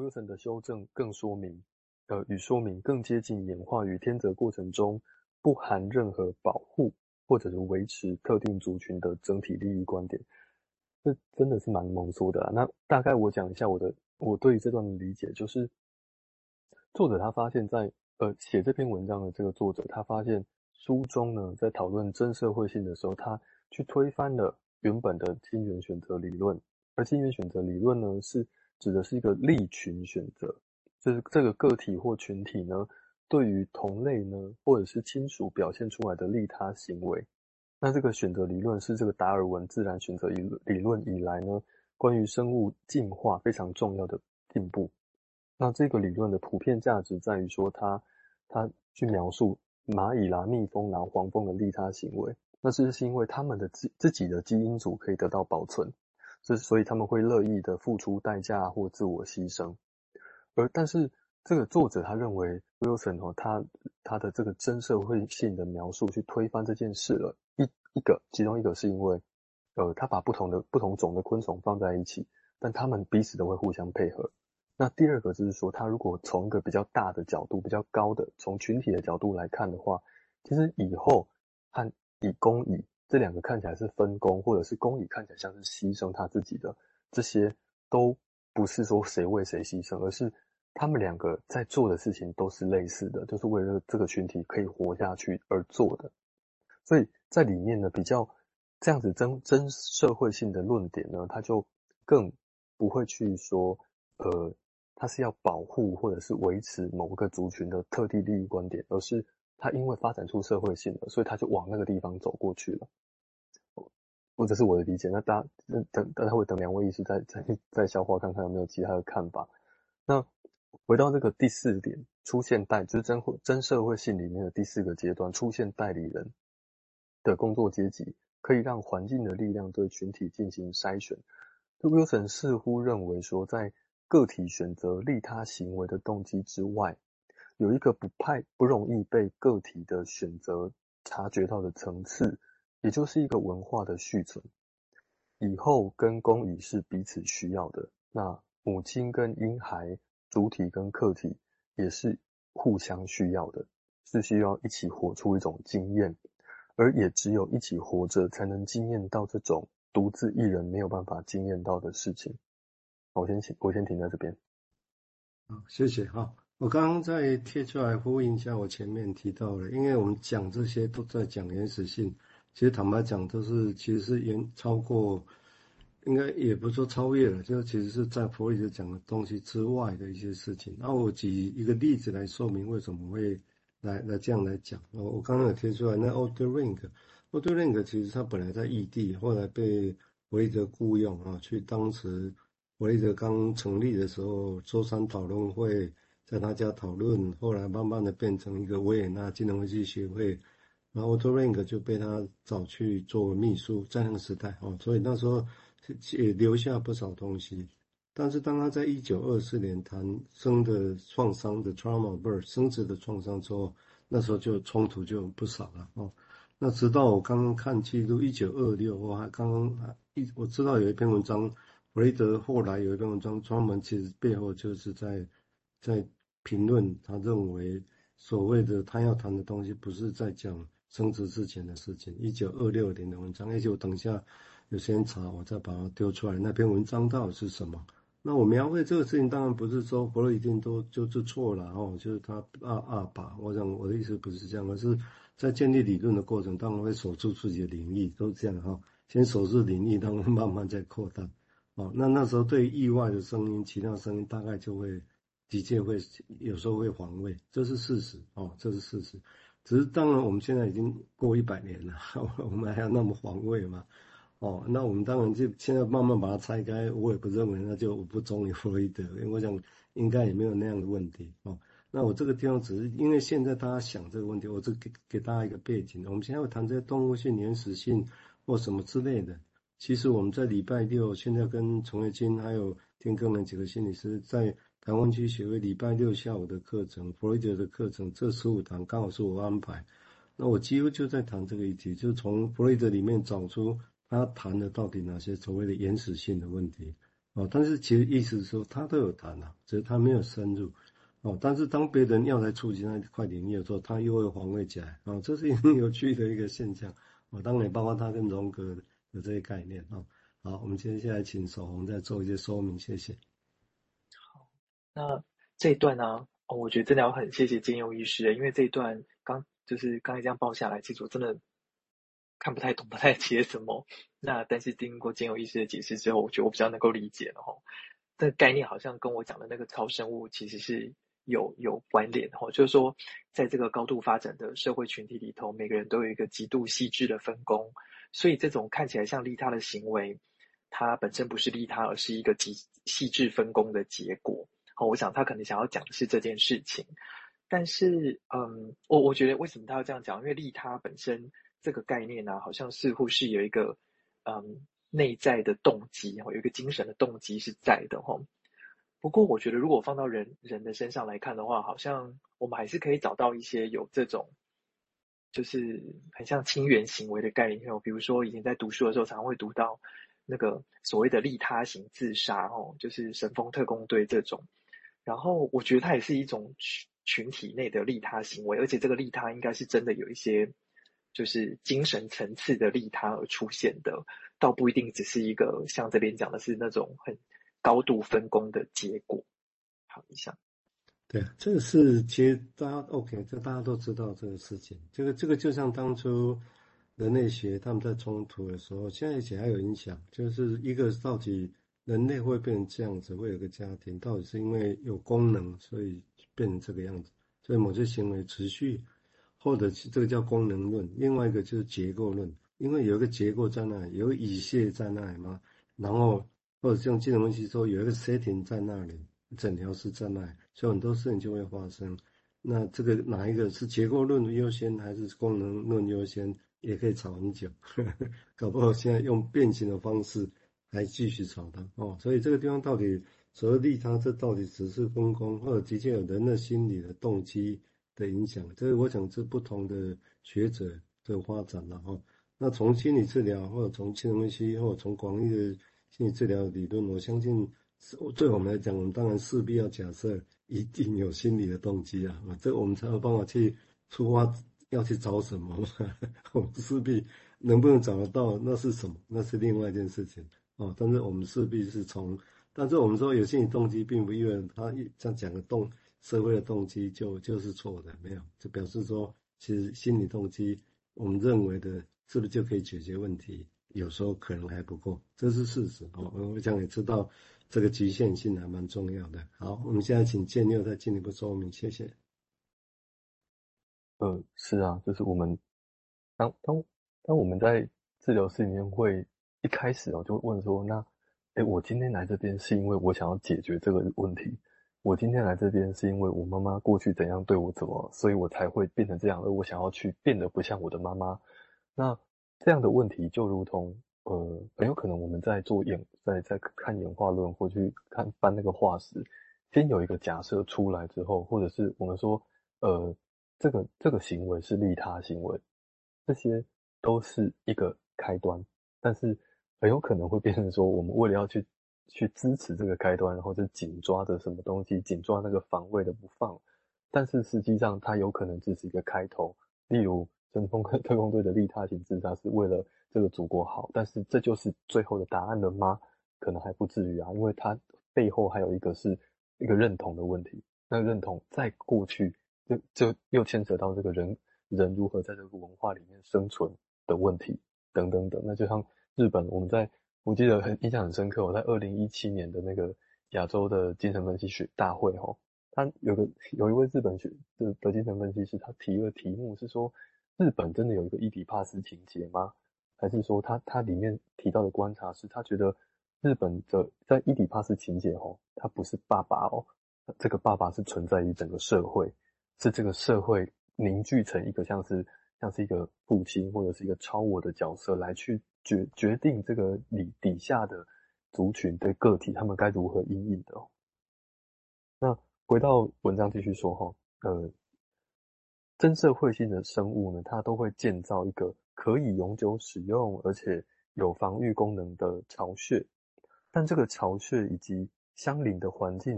Wilson 的修正更说明，呃，与说明更接近演化与天择过程中不含任何保护或者是维持特定族群的整体利益观点。这真的是蛮浓缩的啊。那大概我讲一下我的我对于这段的理解，就是作者他发现在，在呃写这篇文章的这个作者，他发现书中呢在讨论真社会性的时候，他去推翻了原本的亲缘选择理论。而亲缘选择理论呢，是指的是一个利群选择，就是这个个体或群体呢，对于同类呢，或者是亲属表现出来的利他行为。那这个选择理论是这个达尔文自然选择理理论以来呢，关于生物进化非常重要的进步。那这个理论的普遍价值在于说它，它去描述蚂蚁啦、蜜蜂啦、黄蜂的利他行为，那是是因为他们的自自己的基因组可以得到保存。是，所以他们会乐意的付出代价或自我牺牲，而但是这个作者他认为 Wilson 哦，他他的这个真社会性的描述去推翻这件事了。一一个，其中一个是因为，呃，他把不同的不同种的昆虫放在一起，但他们彼此都会互相配合。那第二个就是说，他如果从一个比较大的角度、比较高的从群体的角度来看的话，其实蚁后和蚁工蚁。这两个看起来是分工，或者是工蚁看起来像是牺牲他自己的，这些都不是说谁为谁牺牲，而是他们两个在做的事情都是类似的，就是为了这个群体可以活下去而做的。所以在里面呢，比较这样子真真社会性的论点呢，他就更不会去说，呃，他是要保护或者是维持某个族群的特定利益观点，而是。他因为发展出社会性了，所以他就往那个地方走过去了。或者是我的理解。那大家等大家会等两位医师再再再消化，看看有没有其他的看法。那回到这个第四点，出现代就是真真社会性里面的第四个阶段，出现代理人的工作阶级，可以让环境的力量对群体进行筛选。Wilson 似乎认为说，在个体选择利他行为的动机之外。有一个不太不容易被个体的选择察觉到的层次，也就是一个文化的续存。以后跟工蚁是彼此需要的，那母亲跟婴孩、主体跟客体也是互相需要的，是需要一起活出一种经验，而也只有一起活着，才能经验到这种独自一人没有办法经验到的事情。我先请，我先停在这边。好，谢谢哈。我刚刚在贴出来呼应一下，我前面提到的，因为我们讲这些都在讲原始性，其实坦白讲都是其实是远超过，应该也不说超越了，就其实是在弗洛伊德讲的东西之外的一些事情。那我举一个例子来说明为什么会来来这样来讲。我我刚刚有贴出来，那 Otto Rank，Otto Rank 其实他本来在异地，后来被弗洛伊德雇佣啊，去当时弗洛伊德刚成立的时候，周三讨论会。在他家讨论，后来慢慢的变成一个维也纳精神分析协会，然后 Otto Rank 就被他找去做秘书，在那个时代哦，所以那时候也留下不少东西。但是当他在一九二四年谈生的创伤的 trauma birth 生殖的创伤之后，那时候就冲突就不少了哦。那直到我刚刚看记录，一九二六我还刚刚一我知道有一篇文章，弗雷德后来有一篇文章专门其实背后就是在在。评论他认为所谓的他要谈的东西不是在讲升值之前的事情。一九二六年的文章，而且我等一下有时间查，我再把它丢出来。那篇文章到底是什么？那我描绘这个事情，当然不是说弗洛伊德都就是错了哦，就是他啊啊吧。我想我的意思不是这样，而是在建立理论的过程当中会守住自己的领域，都是这样哈。先守住领域，然后慢慢再扩大。哦，那那时候对意外的声音、其他声音大概就会。的确会有时候会防卫，这是事实哦，这是事实。只是当然，我们现在已经过一百年了，我们还要那么防卫吗？哦，那我们当然就现在慢慢把它拆开。我也不认为，那就我不忠于弗洛伊德，因为我想应该也没有那样的问题哦。那我这个地方只是因为现在大家想这个问题，我就给给大家一个背景。我们现在会谈这些动物性、原始性或什么之类的。其实我们在礼拜六现在跟陈维金还有天更的几个心理师在。台湾区协会礼拜六下午的课程，弗洛伊德的课程，这十五堂刚好是我安排。那我几乎就在谈这个议题，就从弗洛伊德里面找出他谈的到底哪些所谓的原始性的问题。哦，但是其实意思是说他都有谈啊，只是他没有深入。哦，但是当别人要来触及那块领域的时候，他又会防卫起来。哦，这是一个很有趣的一个现象。哦，当然包括他跟荣格的这些概念。哦，好，我们接下来请守红再做一些说明，谢谢。那这一段呢，哦，我觉得真的要很谢谢建佑医师，因为这一段刚就是刚才这样报下来，其实我真的看不太懂，不太解什么。那但是经过建佑医师的解释之后，我觉得我比较能够理解了哈。这个概念好像跟我讲的那个超生物其实是。有有关联哈，就是说，在这个高度发展的社会群体里头，每个人都有一个极度细致的分工，所以这种看起来像利他的行为，它本身不是利他，而是一个极细致分工的结果。好，我想他可能想要讲的是这件事情，但是，嗯，我我觉得为什么他要这样讲？因为利他本身这个概念呢、啊，好像似乎是有一个嗯内在的动机，有一个精神的动机是在的哈。不过，我觉得如果放到人人的身上来看的话，好像我们还是可以找到一些有这种，就是很像亲缘行为的概念。哦比如说，以前在读书的时候，常常会读到那个所谓的利他型自杀，哦，就是神风特攻队这种。然后，我觉得它也是一种群群体内的利他行为，而且这个利他应该是真的有一些，就是精神层次的利他而出现的，倒不一定只是一个像这边讲的是那种很。高度分工的结果，好，一下。对啊，这个是其实大家 OK，这大家都知道这个事情。这个这个就像当初人类学他们在冲突的时候，现在以前还有影响，就是一个到底人类会变成这样子，会有个家庭，到底是因为有功能所以变成这个样子，所以某些行为持续，或者是这个叫功能论。另外一个就是结构论，因为有一个结构在那里，有乙穴在那里嘛，然后。或者像精神分析说，有一个 setting 在那里，整条是在那里，所以很多事情就会发生。那这个哪一个是结构论优先，还是功能论优先，也可以吵很久。搞不好现在用变形的方式来继续吵它哦。所以这个地方到底所谓利他，这到底只是分工，或者的确有人的心理的动机的影响？这个我想是不同的学者的发展了哈。那从心理治疗，或者从精神分析，或者从广义的。心理治疗理论，我相信对我们来讲，我们当然势必要假设一定有心理的动机，啊，这我们才有办法去出发要去找什么嘛。我们势必能不能找得到，那是什么？那是另外一件事情哦。但是我们势必是从，但是我们说有心理动机，并不意味着他这样讲的动社会的动机就就是错的，没有，就表示说，其实心理动机，我们认为的，是不是就可以解决问题？有时候可能还不够，这是事实哦。我想也知道这个局限性还蛮重要的。好，我们现在请建六再进一步说明，谢谢。呃，是啊，就是我们当当当我们在治疗室里面会一开始哦，就问说，那诶，我今天来这边是因为我想要解决这个问题，我今天来这边是因为我妈妈过去怎样对我怎么，所以我才会变成这样，而我想要去变得不像我的妈妈，那。这样的问题就如同，呃，很有可能我们在做演，在在看演化论或去看翻那个化石，先有一个假设出来之后，或者是我们说，呃，这个这个行为是利他行为，这些都是一个开端，但是很有可能会变成说，我们为了要去去支持这个开端，然后就紧抓着什么东西，紧抓那个防卫的不放，但是实际上它有可能只是一个开头，例如。神风特工队的利他型自杀是为了这个祖国好，但是这就是最后的答案了吗？可能还不至于啊，因为它背后还有一个是一个认同的问题。那认同在过去就就又牵扯到这个人人如何在这个文化里面生存的问题等等等。那就像日本，我们在我记得很印象很深刻，我在二零一七年的那个亚洲的精神分析学大会哈，他有个有一位日本学的的精神分析师，他提了题目是说。日本真的有一个伊底帕斯情节吗？还是说他他里面提到的观察是，他觉得日本的在伊底帕斯情节哦，他不是爸爸哦，这个爸爸是存在于整个社会，是这个社会凝聚成一个像是像是一个父亲或者是一个超我的角色来去决决定这个底底下的族群的个体他们该如何因应的哦。那回到文章继续说哈，呃。真社会性的生物呢，它都会建造一个可以永久使用而且有防御功能的巢穴。但这个巢穴以及相邻的环境